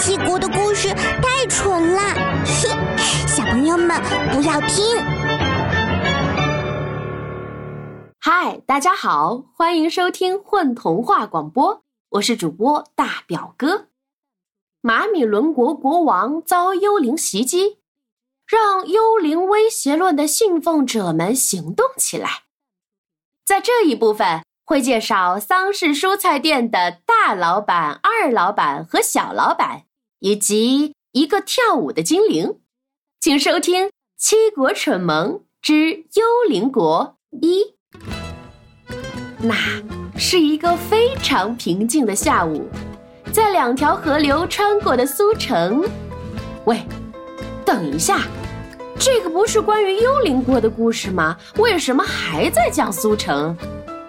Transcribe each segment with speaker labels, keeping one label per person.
Speaker 1: 七国的故事太蠢了，小朋友们不要听。
Speaker 2: 嗨，大家好，欢迎收听混童话广播，我是主播大表哥。马米伦国国王遭幽灵袭击，让幽灵威胁论的信奉者们行动起来。在这一部分。会介绍桑氏蔬菜店的大老板、二老板和小老板，以及一个跳舞的精灵。请收听《七国蠢萌之幽灵国一》。那是一个非常平静的下午，在两条河流穿过的苏城。喂，等一下，这个不是关于幽灵国的故事吗？为什么还在讲苏城？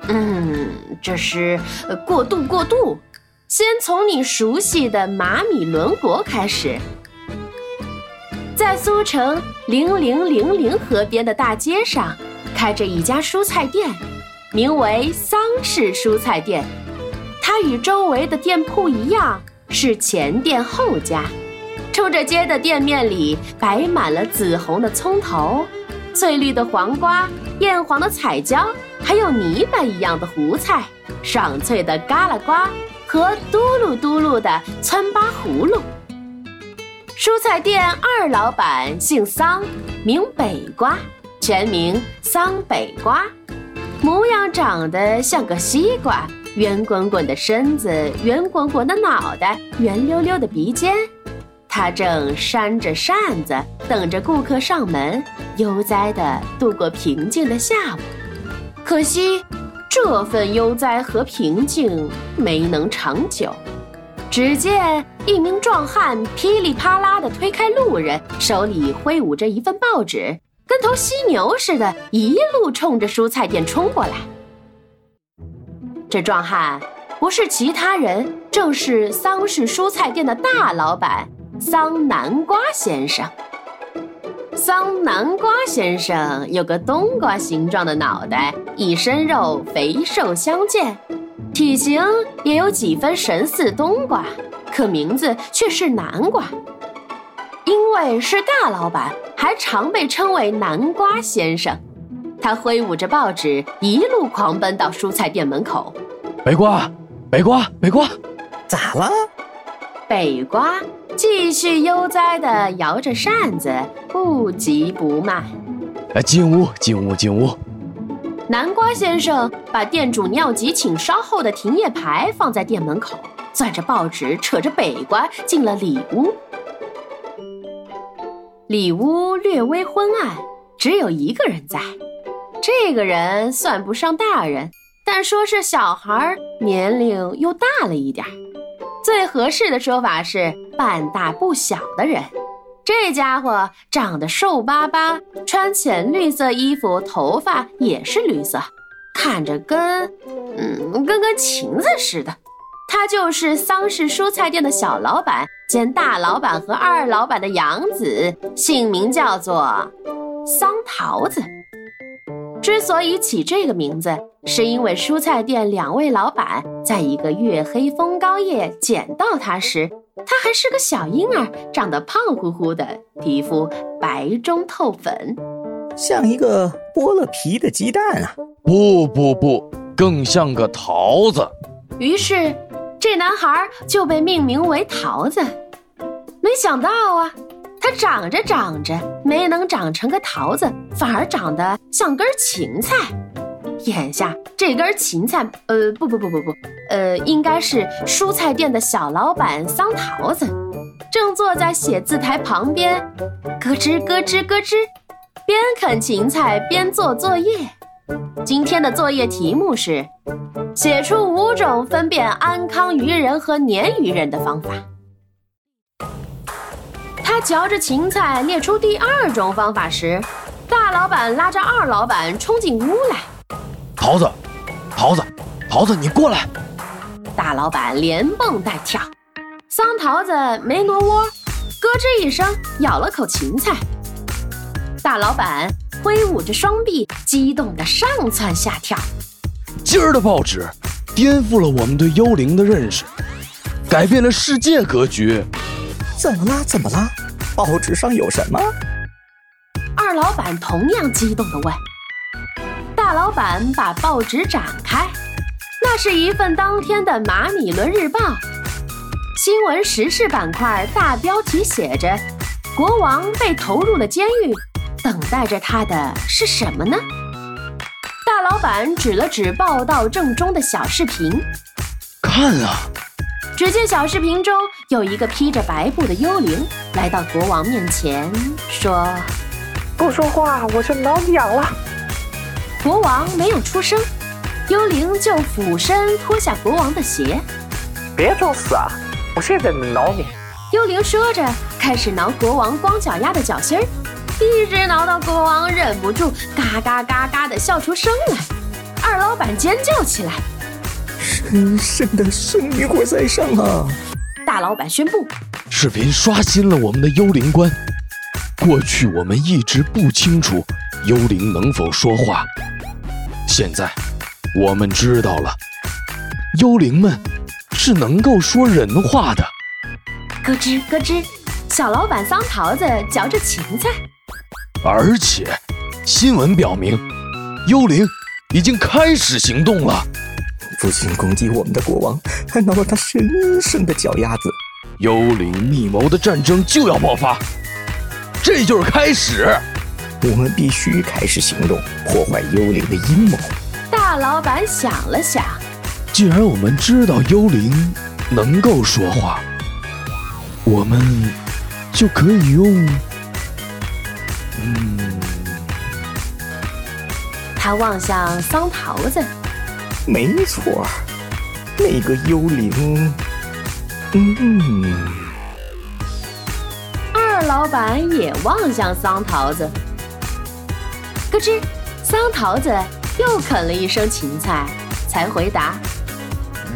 Speaker 2: 嗯，这是过渡过渡。先从你熟悉的马米伦国开始。在苏城零零零零河边的大街上，开着一家蔬菜店，名为桑氏蔬菜店。它与周围的店铺一样，是前店后家。出着街的店面里摆满了紫红的葱头。翠绿的黄瓜，艳黄的彩椒，还有泥巴一样的胡菜，爽脆的嘎啦瓜和嘟噜嘟噜的窜巴葫芦。蔬菜店二老板姓桑，名北瓜，全名桑北瓜，模样长得像个西瓜，圆滚滚的身子，圆滚滚的脑袋，圆溜溜的鼻尖。他正扇着扇子，等着顾客上门，悠哉地度过平静的下午。可惜，这份悠哉和平静没能长久。只见一名壮汉噼里啪啦地推开路人，手里挥舞着一份报纸，跟头犀牛似的，一路冲着蔬菜店冲过来。这壮汉不是其他人，正是桑氏蔬菜店的大老板。桑南瓜先生，桑南瓜先生有个冬瓜形状的脑袋，一身肉，肥瘦相间，体型也有几分神似冬瓜，可名字却是南瓜。因为是大老板，还常被称为南瓜先生。他挥舞着报纸，一路狂奔到蔬菜店门口。
Speaker 3: 北瓜，北瓜，北瓜，
Speaker 4: 咋了？
Speaker 2: 北瓜。继续悠哉地摇着扇子，不急不慢。
Speaker 3: 哎，进屋，进屋，进屋。
Speaker 2: 南瓜先生把店主尿急请稍后的停业牌放在店门口，攥着报纸，扯着北瓜进了里屋。里屋略微昏暗，只有一个人在。这个人算不上大人，但说是小孩，年龄又大了一点。最合适的说法是半大不小的人。这家伙长得瘦巴巴，穿浅绿色衣服，头发也是绿色，看着跟……嗯，跟根芹子似的。他就是桑氏蔬菜店的小老板兼大老板和二老板的养子，姓名叫做桑桃子。之所以起这个名字，是因为蔬菜店两位老板在一个月黑风高夜捡到它时，它还是个小婴儿，长得胖乎乎的，皮肤白中透粉，
Speaker 4: 像一个剥了皮的鸡蛋啊！
Speaker 3: 不不不，更像个桃子。
Speaker 2: 于是，这男孩就被命名为桃子。没想到啊！它长着长着没能长成个桃子，反而长得像根芹菜。眼下这根芹菜，呃，不不不不不，呃，应该是蔬菜店的小老板桑桃子，正坐在写字台旁边，咯吱咯吱咯吱，边啃芹菜边做作业。今天的作业题目是写出五种分辨安康鱼人和鲶鱼人的方法。他嚼着芹菜，列出第二种方法时，大老板拉着二老板冲进屋来。
Speaker 3: 桃子，桃子，桃子，你过来！
Speaker 2: 大老板连蹦带跳，桑桃子没挪窝，咯吱一声咬了口芹菜。大老板挥舞着双臂，激动的上蹿下跳。
Speaker 3: 今儿的报纸颠覆了我们对幽灵的认识，改变了世界格局。
Speaker 4: 怎么啦？怎么啦？报纸上有什么？
Speaker 2: 二老板同样激动地问。大老板把报纸展开，那是一份当天的《马米伦日报》。新闻时事板块大标题写着：“国王被投入了监狱，等待着他的是什么呢？”大老板指了指报道正中的小视频，
Speaker 3: 看啊！
Speaker 2: 只见小视频中有一个披着白布的幽灵来到国王面前，说：“
Speaker 5: 不说话我就挠痒了。”
Speaker 2: 国王没有出声，幽灵就俯身脱下国王的鞋，
Speaker 5: 别装死啊！我现在能挠你！
Speaker 2: 幽灵说着，开始挠国王光脚丫的脚心儿，一直挠到国王忍不住嘎嘎嘎嘎的笑出声来。二老板尖叫起来：“
Speaker 4: 神圣的圣女火在上啊！”
Speaker 2: 大老板宣布：“
Speaker 3: 视频刷新了我们的幽灵观。过去我们一直不清楚幽灵能否说话，现在我们知道了，幽灵们。”是能够说人话的。
Speaker 2: 咯吱咯吱，小老板桑桃子嚼着芹菜。
Speaker 3: 而且，新闻表明，幽灵已经开始行动了，
Speaker 4: 不仅攻击我们的国王，还挠了他神圣的脚丫子。
Speaker 3: 幽灵密谋的战争就要爆发，这就是开始。
Speaker 4: 我们必须开始行动，破坏幽灵的阴谋。
Speaker 2: 大老板想了想。
Speaker 3: 既然我们知道幽灵能够说话，我们就可以用……嗯。
Speaker 2: 他望向桑桃子，
Speaker 4: 没错，那个幽灵……嗯。
Speaker 2: 二老板也望向桑桃子，咯吱，桑桃子又啃了一声芹菜，才回答。
Speaker 6: 嗯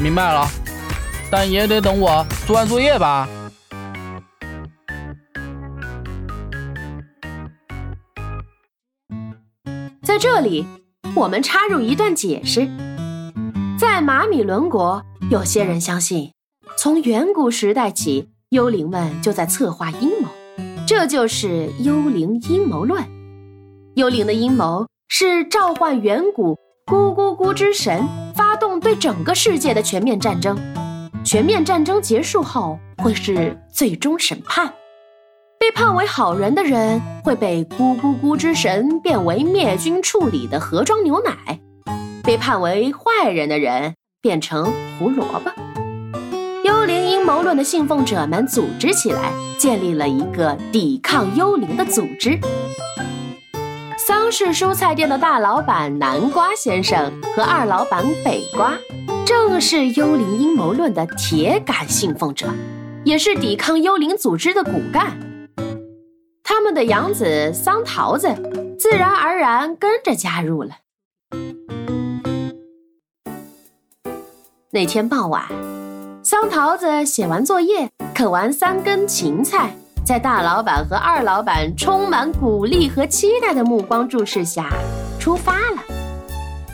Speaker 6: 明白了，但也得等我做完作业吧。
Speaker 2: 在这里，我们插入一段解释：在马米伦国，有些人相信，从远古时代起，幽灵们就在策划阴谋，这就是幽灵阴谋论。幽灵的阴谋是召唤远古咕咕咕之神。发动对整个世界的全面战争，全面战争结束后会是最终审判。被判为好人的人会被咕咕咕之神变为灭菌处理的盒装牛奶，被判为坏人的人变成胡萝卜。幽灵阴谋论的信奉者们组织起来，建立了一个抵抗幽灵的组织。桑氏蔬菜店的大老板南瓜先生和二老板北瓜，正是幽灵阴谋论的铁杆信奉者，也是抵抗幽灵组织的骨干。他们的养子桑桃子自然而然跟着加入了。那天傍晚，桑桃子写完作业，啃完三根芹菜。在大老板和二老板充满鼓励和期待的目光注视下，出发了。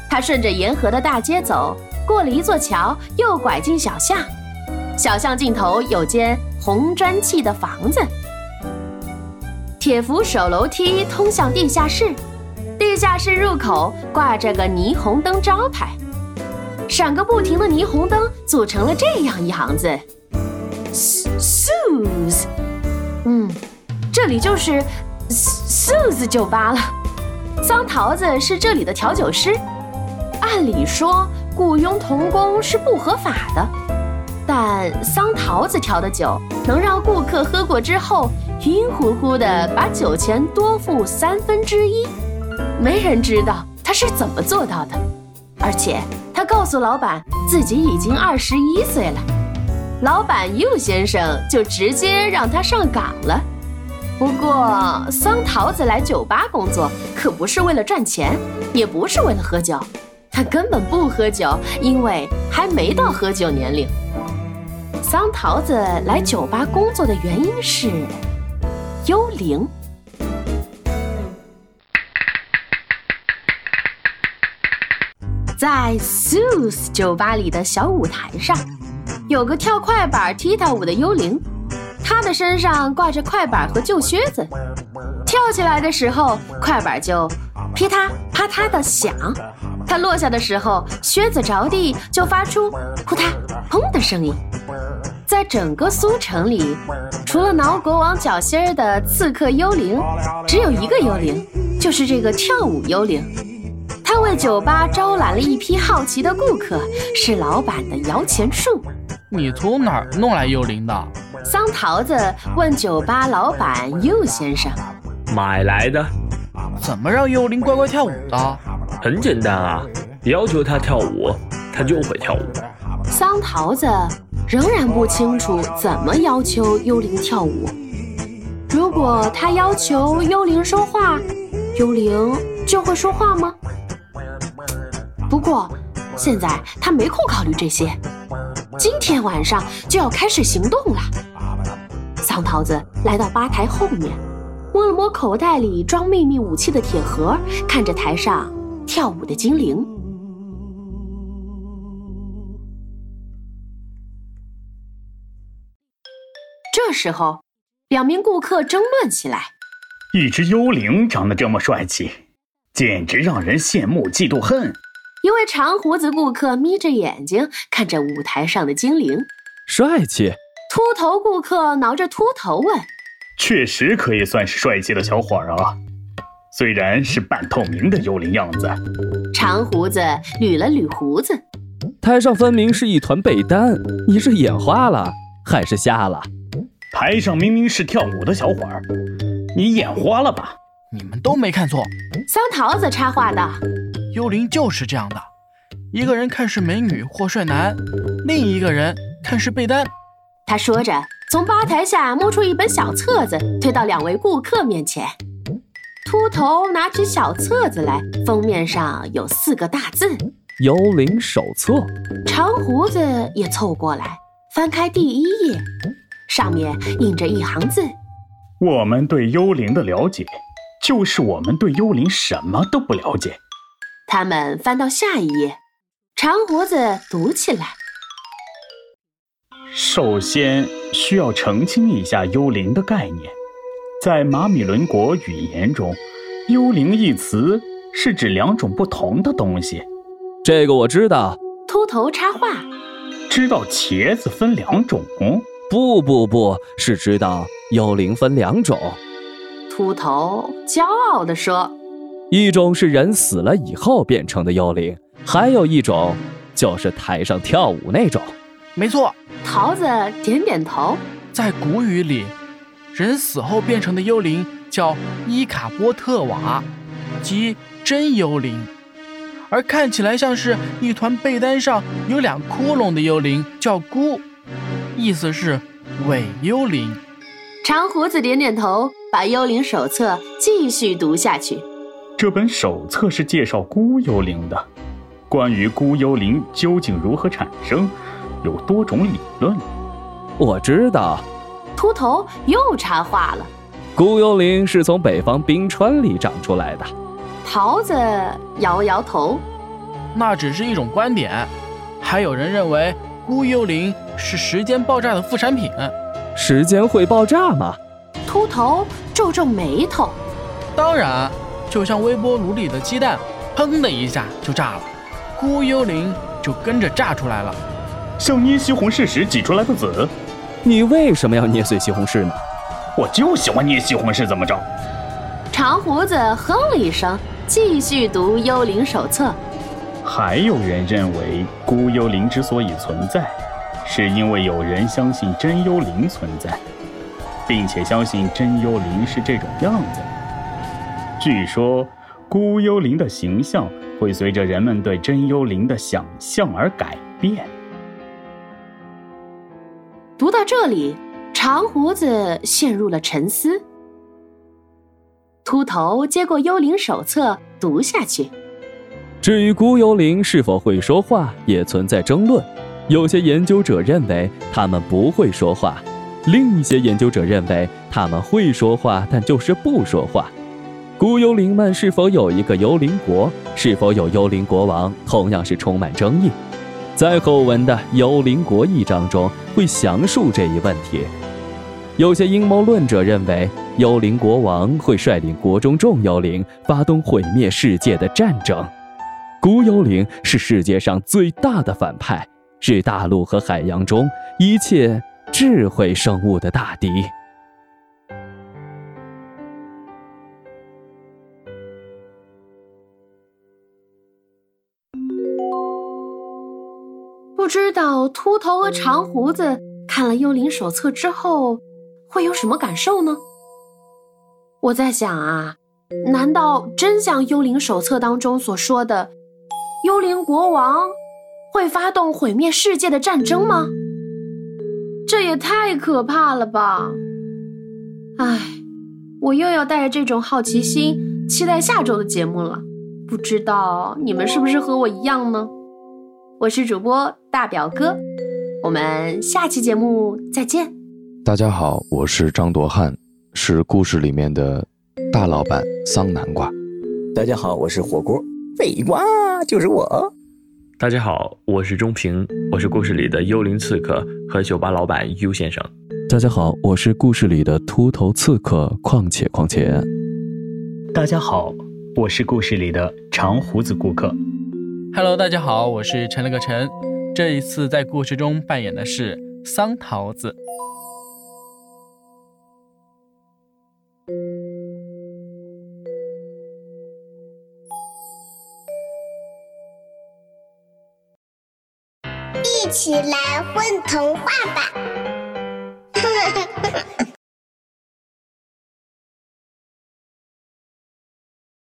Speaker 2: 他顺着沿河的大街走，过了一座桥，又拐进小巷。小巷尽头有间红砖砌的房子，铁扶手楼梯通向地下室。地下室入口挂着个霓虹灯招牌，闪个不停的霓虹灯组成了这样一行字：Suze。嗯，这里就是 Suze 酒吧了。桑桃子是这里的调酒师。按理说雇佣童工是不合法的，但桑桃子调的酒能让顾客喝过之后晕乎乎的，把酒钱多付三分之一。没人知道他是怎么做到的，而且他告诉老板自己已经二十一岁了。老板 U 先生就直接让他上岗了。不过，桑桃子来酒吧工作可不是为了赚钱，也不是为了喝酒，他根本不喝酒，因为还没到喝酒年龄。桑桃子来酒吧工作的原因是幽灵。在 Sue's 酒吧里的小舞台上。有个跳快板踢踏舞的幽灵，他的身上挂着快板和旧靴子，跳起来的时候，快板就噼嗒啪嗒的响；它落下的时候，靴子着地就发出呼嗒砰的声音。在整个苏城里，除了挠国王脚心儿的刺客幽灵，只有一个幽灵，就是这个跳舞幽灵。他为酒吧招揽了一批好奇的顾客，是老板的摇钱树。
Speaker 6: 你从哪儿弄来幽灵的？
Speaker 2: 桑桃子问酒吧老板右先生。
Speaker 7: 买来的。
Speaker 6: 怎么让幽灵乖乖跳舞的？
Speaker 7: 很简单啊，要求他跳舞，他就会跳舞。
Speaker 2: 桑桃子仍然不清楚怎么要求幽灵跳舞。如果他要求幽灵说话，幽灵就会说话吗？不过，现在他没空考虑这些。今天晚上就要开始行动了。桑桃子来到吧台后面，摸了摸口袋里装秘密武器的铁盒，看着台上跳舞的精灵。这时候，两名顾客争论起来：“
Speaker 8: 一只幽灵长得这么帅气，简直让人羡慕嫉妒恨。”
Speaker 2: 一位长胡子顾客眯着眼睛看着舞台上的精灵，
Speaker 3: 帅气。
Speaker 2: 秃头顾客挠着秃头问：“
Speaker 8: 确实可以算是帅气的小伙儿啊，虽然是半透明的幽灵样子。”
Speaker 2: 长胡子捋了捋胡子，
Speaker 9: 台上分明是一团被单，你是眼花了还是瞎了？
Speaker 8: 台上明明是跳舞的小伙儿，你眼花了吧？
Speaker 6: 你们都没看错。
Speaker 2: 桑桃子插话道。
Speaker 6: 幽灵就是这样的，一个人看是美女或帅男，另一个人看是被单。
Speaker 2: 他说着，从吧台下摸出一本小册子，推到两位顾客面前。秃头拿起小册子来，封面上有四个大字：“
Speaker 9: 幽灵手册。”
Speaker 2: 长胡子也凑过来，翻开第一页，上面印着一行字：“
Speaker 8: 我们对幽灵的了解，就是我们对幽灵什么都不了解。”
Speaker 2: 他们翻到下一页，长胡子读起来。
Speaker 8: 首先需要澄清一下幽灵的概念，在马米伦国语言中，“幽灵”一词是指两种不同的东西。
Speaker 9: 这个我知道。
Speaker 2: 秃头插话：“
Speaker 8: 知道茄子分两种？
Speaker 9: 不不不是知道幽灵分两种。”
Speaker 2: 秃头骄傲地说。
Speaker 9: 一种是人死了以后变成的幽灵，还有一种就是台上跳舞那种。
Speaker 6: 没错，
Speaker 2: 桃子点点头。
Speaker 6: 在古语里，人死后变成的幽灵叫伊卡波特瓦，即真幽灵；而看起来像是一团被单上有两窟窿的幽灵叫孤，意思是伪幽灵。
Speaker 2: 长胡子点点头，把幽灵手册继续读下去。
Speaker 8: 这本手册是介绍孤幽灵的，关于孤幽灵究竟如何产生，有多种理论。
Speaker 9: 我知道，
Speaker 2: 秃头又插话了：
Speaker 9: 孤幽灵是从北方冰川里长出来的。
Speaker 2: 桃子摇摇头：
Speaker 6: 那只是一种观点，还有人认为孤幽灵是时间爆炸的副产品。
Speaker 9: 时间会爆炸吗？
Speaker 2: 秃头皱皱眉头：
Speaker 6: 当然。就像微波炉里的鸡蛋，砰的一下就炸了，孤幽灵就跟着炸出来了，
Speaker 8: 像捏西红柿时挤出来的籽。
Speaker 9: 你为什么要捏碎西红柿呢？
Speaker 8: 我就喜欢捏西红柿，怎么着？
Speaker 2: 长胡子哼了一声，继续读《幽灵手册》。
Speaker 8: 还有人认为，孤幽灵之所以存在，是因为有人相信真幽灵存在，并且相信真幽灵是这种样子。据说，孤幽灵的形象会随着人们对真幽灵的想象而改变。
Speaker 2: 读到这里，长胡子陷入了沉思。秃头接过《幽灵手册》读下去。
Speaker 9: 至于孤幽灵是否会说话，也存在争论。有些研究者认为他们不会说话，另一些研究者认为他们会说话，但就是不说话。孤幽灵们是否有一个幽灵国？是否有幽灵国王？同样是充满争议。在后文的《幽灵国》一章中会详述这一问题。有些阴谋论者认为，幽灵国王会率领国中众幽灵发动毁灭世界的战争。孤幽灵是世界上最大的反派，是大陆和海洋中一切智慧生物的大敌。
Speaker 2: 不知道秃头和长胡子看了幽灵手册之后会有什么感受呢？我在想啊，难道真像幽灵手册当中所说的，幽灵国王会发动毁灭世界的战争吗？这也太可怕了吧！唉，我又要带着这种好奇心期待下周的节目了，不知道你们是不是和我一样呢？我是主播大表哥，我们下期节目再见。
Speaker 3: 大家好，我是张铎汉，是故事里面的大老板桑南瓜。
Speaker 4: 大家好，我是火锅，废瓜就是我。
Speaker 7: 大家好，我是钟平，我是故事里的幽灵刺客和酒吧老板 U 先生。
Speaker 9: 大家好，我是故事里的秃头刺客况且况且。
Speaker 8: 大家好，我是故事里的长胡子顾客。
Speaker 6: Hello，大家好，我是陈了个陈，这一次在故事中扮演的是桑桃子。
Speaker 1: 一起来混童话吧！